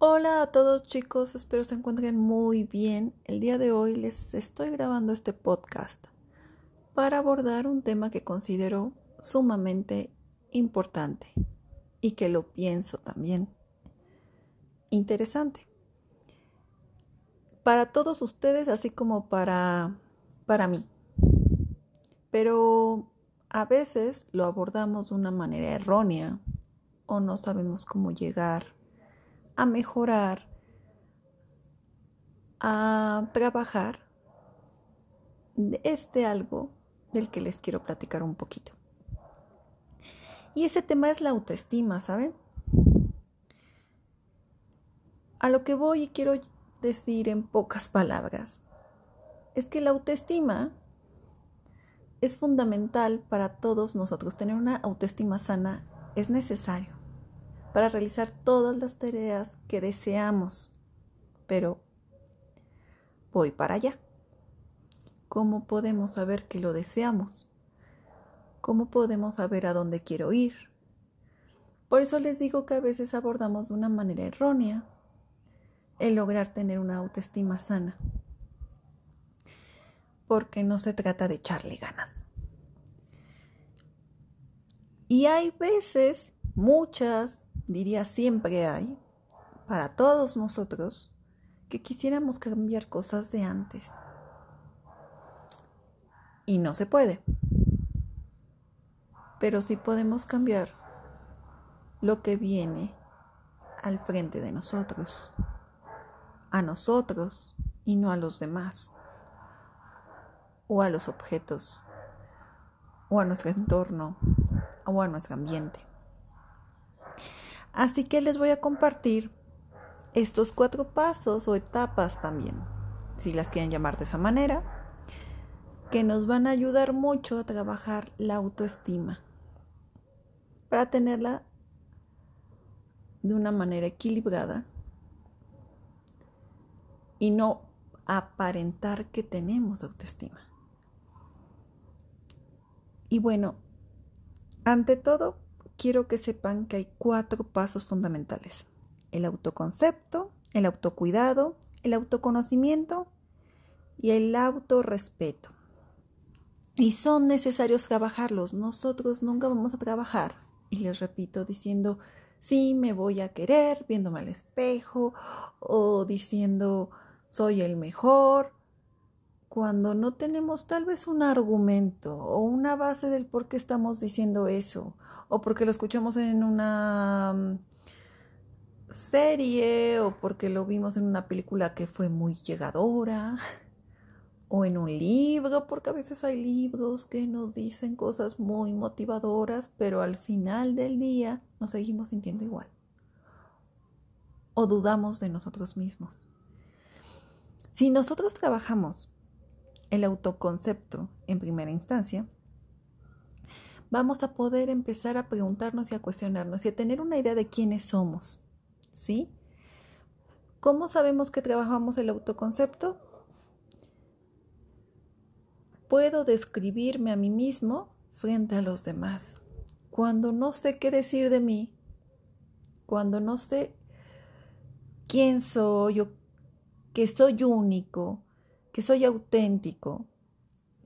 Hola a todos chicos, espero se encuentren muy bien. El día de hoy les estoy grabando este podcast para abordar un tema que considero sumamente importante y que lo pienso también interesante. Para todos ustedes, así como para, para mí. Pero a veces lo abordamos de una manera errónea o no sabemos cómo llegar a mejorar, a trabajar este algo del que les quiero platicar un poquito. Y ese tema es la autoestima, ¿saben? A lo que voy y quiero decir en pocas palabras es que la autoestima es fundamental para todos nosotros. Tener una autoestima sana es necesario para realizar todas las tareas que deseamos. Pero voy para allá. ¿Cómo podemos saber que lo deseamos? ¿Cómo podemos saber a dónde quiero ir? Por eso les digo que a veces abordamos de una manera errónea el lograr tener una autoestima sana. Porque no se trata de echarle ganas. Y hay veces, muchas, diría siempre hay, para todos nosotros, que quisiéramos cambiar cosas de antes. Y no se puede. Pero sí podemos cambiar lo que viene al frente de nosotros, a nosotros y no a los demás, o a los objetos, o a nuestro entorno, o a nuestro ambiente. Así que les voy a compartir estos cuatro pasos o etapas también, si las quieren llamar de esa manera, que nos van a ayudar mucho a trabajar la autoestima para tenerla de una manera equilibrada y no aparentar que tenemos autoestima. Y bueno, ante todo, quiero que sepan que hay cuatro pasos fundamentales. El autoconcepto, el autocuidado, el autoconocimiento y el autorrespeto. Y son necesarios trabajarlos. Nosotros nunca vamos a trabajar, y les repito, diciendo, sí, me voy a querer, viéndome al espejo, o diciendo, soy el mejor, cuando no tenemos tal vez un argumento o una base del por qué estamos diciendo eso, o porque lo escuchamos en una mm, serie, o porque lo vimos en una película que fue muy llegadora, o en un libro, porque a veces hay libros que nos dicen cosas muy motivadoras, pero al final del día nos seguimos sintiendo igual. O dudamos de nosotros mismos. Si nosotros trabajamos el autoconcepto en primera instancia, vamos a poder empezar a preguntarnos y a cuestionarnos y a tener una idea de quiénes somos. ¿Sí? ¿Cómo sabemos que trabajamos el autoconcepto? Puedo describirme a mí mismo frente a los demás. Cuando no sé qué decir de mí, cuando no sé quién soy o que soy único, que soy auténtico,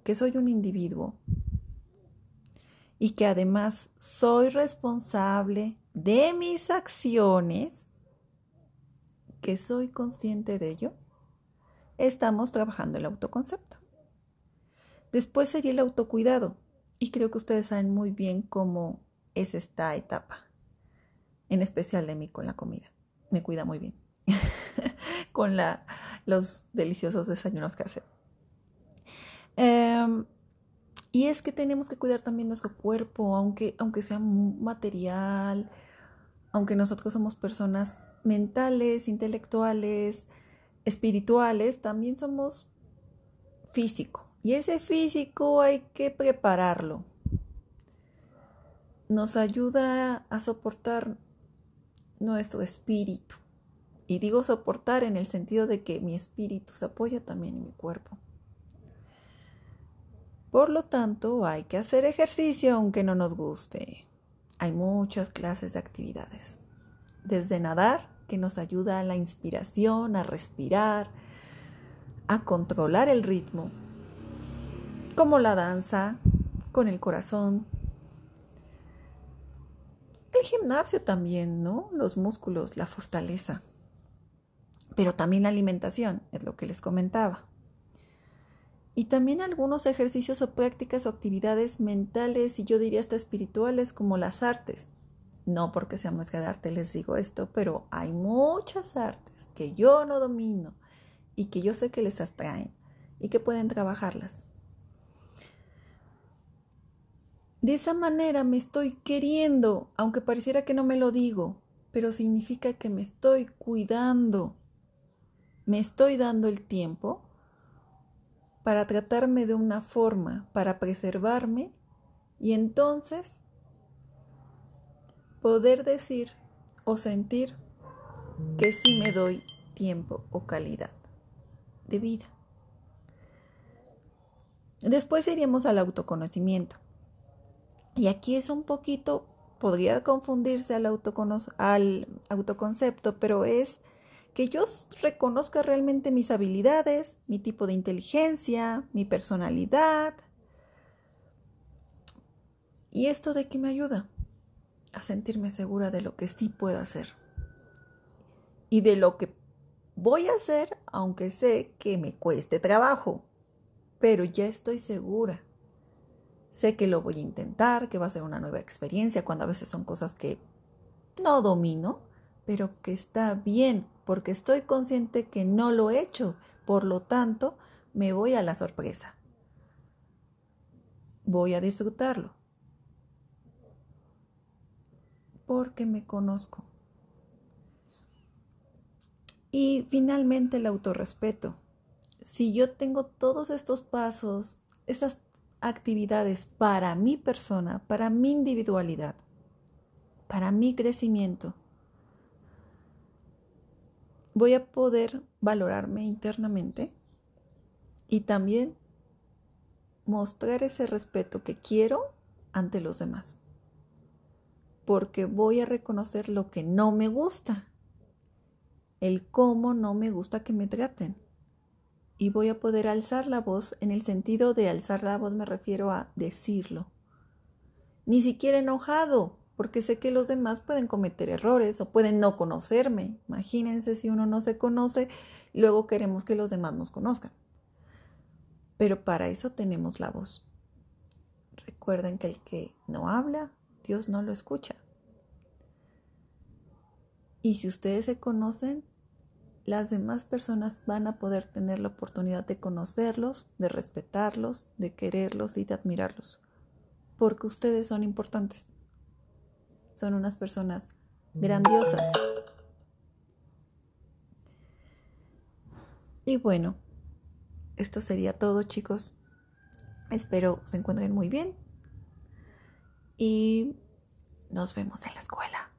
que soy un individuo y que además soy responsable de mis acciones, que soy consciente de ello, estamos trabajando el autoconcepto. Después sería el autocuidado y creo que ustedes saben muy bien cómo es esta etapa, en especial de mí con la comida. Me cuida muy bien. con la, los deliciosos desayunos que hace. Em, y es que tenemos que cuidar también nuestro cuerpo, aunque, aunque sea material, aunque nosotros somos personas mentales, intelectuales, espirituales, también somos físico. Y ese físico hay que prepararlo. Nos ayuda a soportar nuestro espíritu. Y digo soportar en el sentido de que mi espíritu se apoya también en mi cuerpo. Por lo tanto, hay que hacer ejercicio aunque no nos guste. Hay muchas clases de actividades, desde nadar que nos ayuda a la inspiración, a respirar, a controlar el ritmo, como la danza, con el corazón. El gimnasio también, ¿no? Los músculos, la fortaleza. Pero también la alimentación, es lo que les comentaba. Y también algunos ejercicios o prácticas o actividades mentales y yo diría hasta espirituales como las artes. No porque sea más de arte les digo esto, pero hay muchas artes que yo no domino y que yo sé que les atraen y que pueden trabajarlas. De esa manera me estoy queriendo, aunque pareciera que no me lo digo, pero significa que me estoy cuidando. Me estoy dando el tiempo para tratarme de una forma, para preservarme y entonces poder decir o sentir que sí me doy tiempo o calidad de vida. Después iríamos al autoconocimiento. Y aquí es un poquito, podría confundirse al, al autoconcepto, pero es que yo reconozca realmente mis habilidades, mi tipo de inteligencia, mi personalidad. ¿Y esto de qué me ayuda? A sentirme segura de lo que sí puedo hacer. Y de lo que voy a hacer, aunque sé que me cueste trabajo. Pero ya estoy segura Sé que lo voy a intentar, que va a ser una nueva experiencia, cuando a veces son cosas que no domino, pero que está bien, porque estoy consciente que no lo he hecho. Por lo tanto, me voy a la sorpresa. Voy a disfrutarlo. Porque me conozco. Y finalmente el autorrespeto. Si yo tengo todos estos pasos, estas actividades para mi persona, para mi individualidad, para mi crecimiento, voy a poder valorarme internamente y también mostrar ese respeto que quiero ante los demás. Porque voy a reconocer lo que no me gusta, el cómo no me gusta que me traten y voy a poder alzar la voz. En el sentido de alzar la voz me refiero a decirlo. Ni siquiera enojado, porque sé que los demás pueden cometer errores o pueden no conocerme. Imagínense si uno no se conoce, luego queremos que los demás nos conozcan. Pero para eso tenemos la voz. Recuerden que el que no habla, Dios no lo escucha. Y si ustedes se conocen, las demás personas van a poder tener la oportunidad de conocerlos, de respetarlos, de quererlos y de admirarlos, porque ustedes son importantes. Son unas personas grandiosas. Y bueno, esto sería todo chicos. Espero se encuentren muy bien y nos vemos en la escuela.